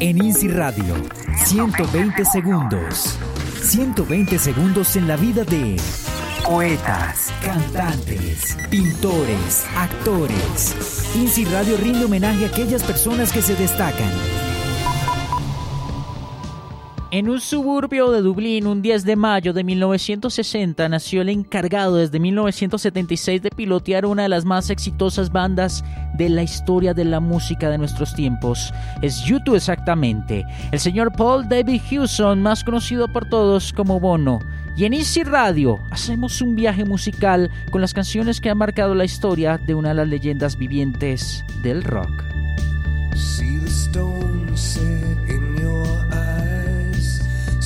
En Easy Radio, 120 segundos. 120 segundos en la vida de poetas, cantantes, pintores, actores. Easy Radio rinde homenaje a aquellas personas que se destacan en un suburbio de Dublín, un 10 de mayo de 1960, nació el encargado desde 1976 de pilotear una de las más exitosas bandas de la historia de la música de nuestros tiempos. Es YouTube exactamente, el señor Paul David Hewson, más conocido por todos como Bono. Y en Easy Radio hacemos un viaje musical con las canciones que han marcado la historia de una de las leyendas vivientes del rock.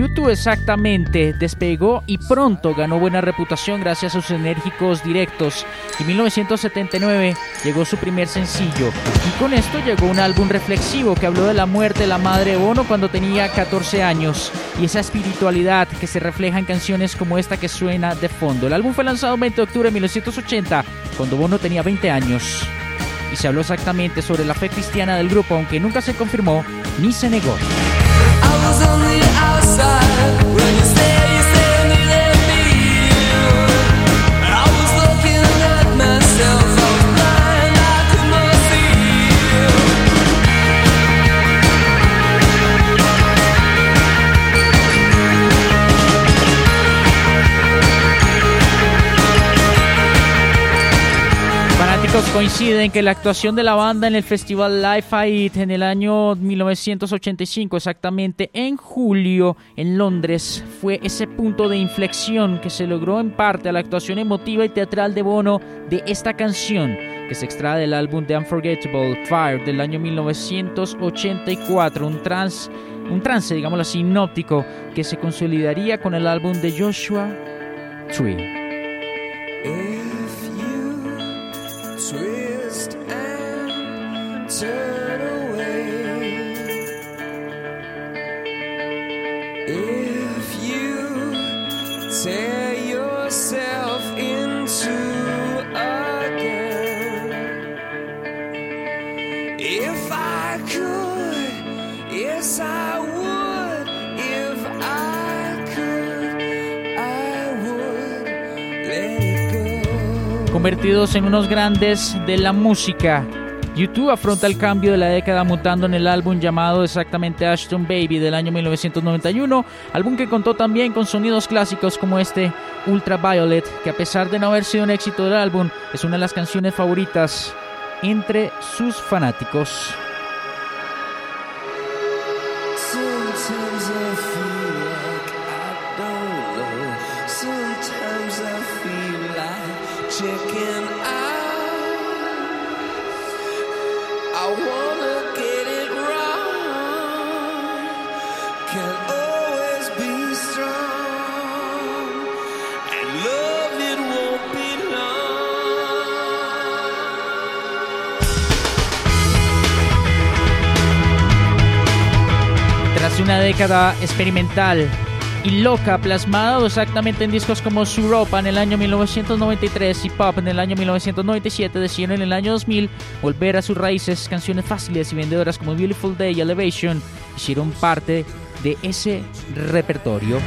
YouTube exactamente despegó y pronto ganó buena reputación gracias a sus enérgicos directos. En 1979 llegó su primer sencillo y con esto llegó un álbum reflexivo que habló de la muerte de la madre de Bono cuando tenía 14 años y esa espiritualidad que se refleja en canciones como esta que suena de fondo. El álbum fue lanzado el 20 de octubre de 1980 cuando Bono tenía 20 años y se habló exactamente sobre la fe cristiana del grupo aunque nunca se confirmó ni se negó. I was on the outside when you stayed. Coinciden que la actuación de la banda en el festival Live Aid en el año 1985, exactamente en julio en Londres, fue ese punto de inflexión que se logró en parte a la actuación emotiva y teatral de Bono de esta canción que se extrae del álbum The Unforgettable Fire del año 1984, un trance, un trance, digámoslo así, hipnótico que se consolidaría con el álbum de Joshua Tree. Convertidos en unos grandes de la música, YouTube afronta el cambio de la década mutando en el álbum llamado exactamente Ashton Baby del año 1991, álbum que contó también con sonidos clásicos como este Ultraviolet, que a pesar de no haber sido un éxito del álbum, es una de las canciones favoritas entre sus fanáticos. Una década experimental y loca, plasmado exactamente en discos como Suropa en el año 1993 y Pop en el año 1997, decidieron en el año 2000 volver a sus raíces, canciones fáciles y vendedoras como Beautiful Day y Elevation hicieron parte de ese repertorio.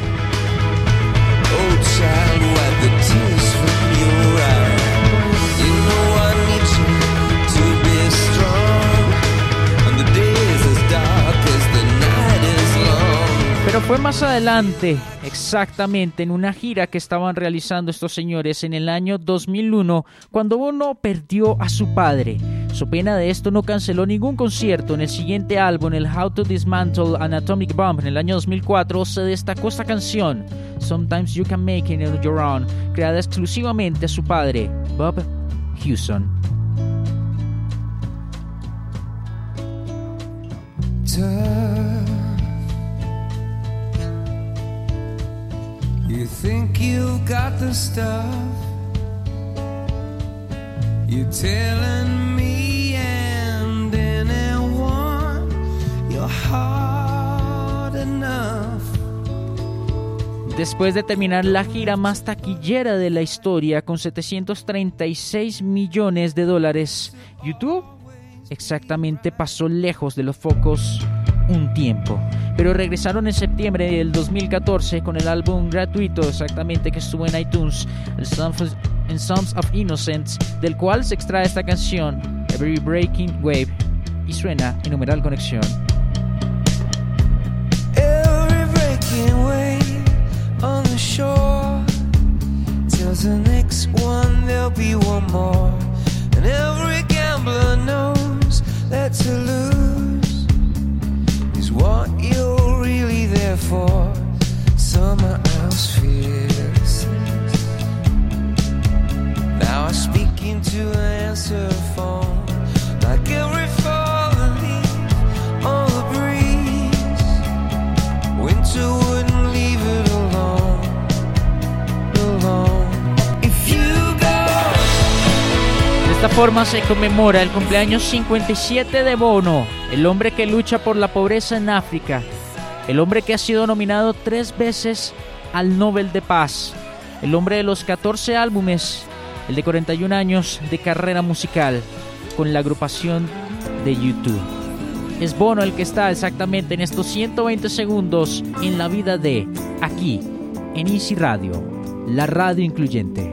Pero fue más adelante, exactamente en una gira que estaban realizando estos señores en el año 2001, cuando Bono perdió a su padre. Su pena de esto no canceló ningún concierto. En el siguiente álbum, el How to Dismantle an Atomic Bomb, en el año 2004, se destacó esta canción, Sometimes You Can Make It On Your Own, creada exclusivamente a su padre, Bob Hewson. You think you've got the stuff? You're telling me and anyone you're hard enough. Después de terminar la gira más taquillera de la historia con 736 millones de dólares, YouTube exactamente pasó lejos de los focos un tiempo. Pero regresaron en septiembre del 2014 con el álbum gratuito exactamente que estuvo en iTunes, el Songs of Innocence, del cual se extrae esta canción, Every Breaking Wave, y suena en numeral conexión. Every breaking wave on the shore tells the next one there'll be one more, and every esta forma se conmemora el cumpleaños 57 de Bono, el hombre que lucha por la pobreza en África, el hombre que ha sido nominado tres veces al Nobel de Paz, el hombre de los 14 álbumes, el de 41 años de carrera musical con la agrupación de YouTube. Es Bono el que está exactamente en estos 120 segundos en la vida de aquí, en Easy Radio, la radio incluyente.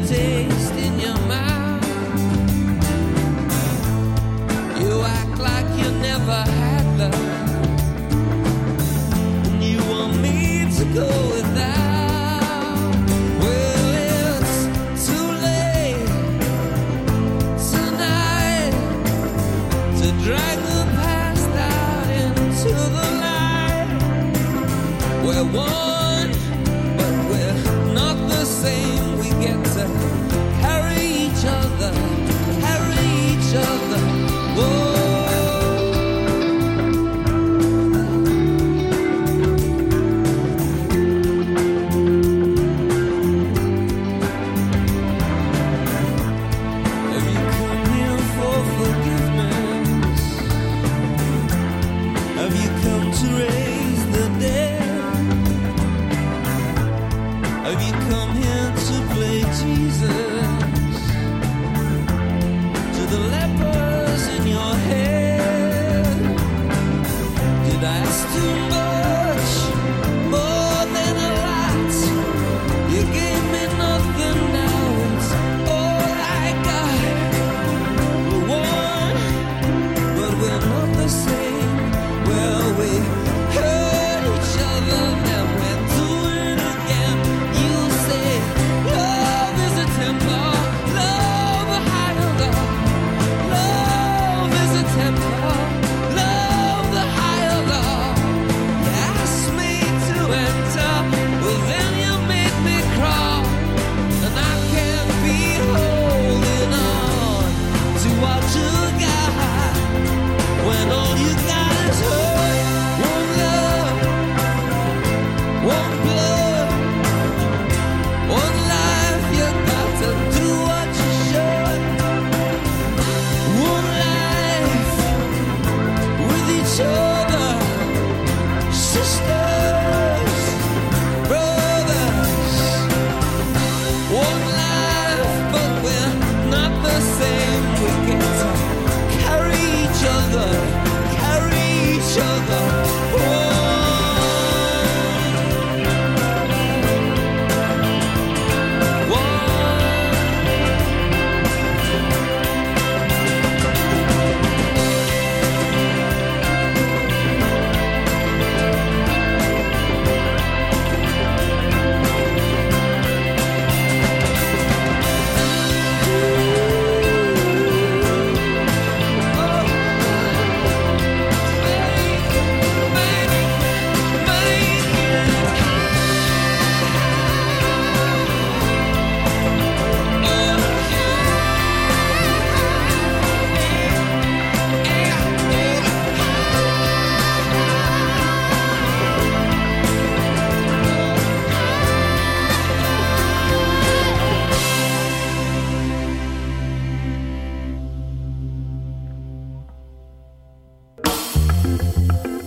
Take. terrain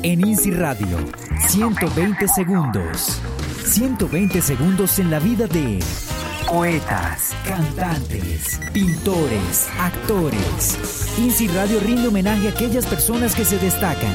INSI Radio. 120 segundos. 120 segundos en la vida de poetas, cantantes, pintores, actores. INSI Radio rinde homenaje a aquellas personas que se destacan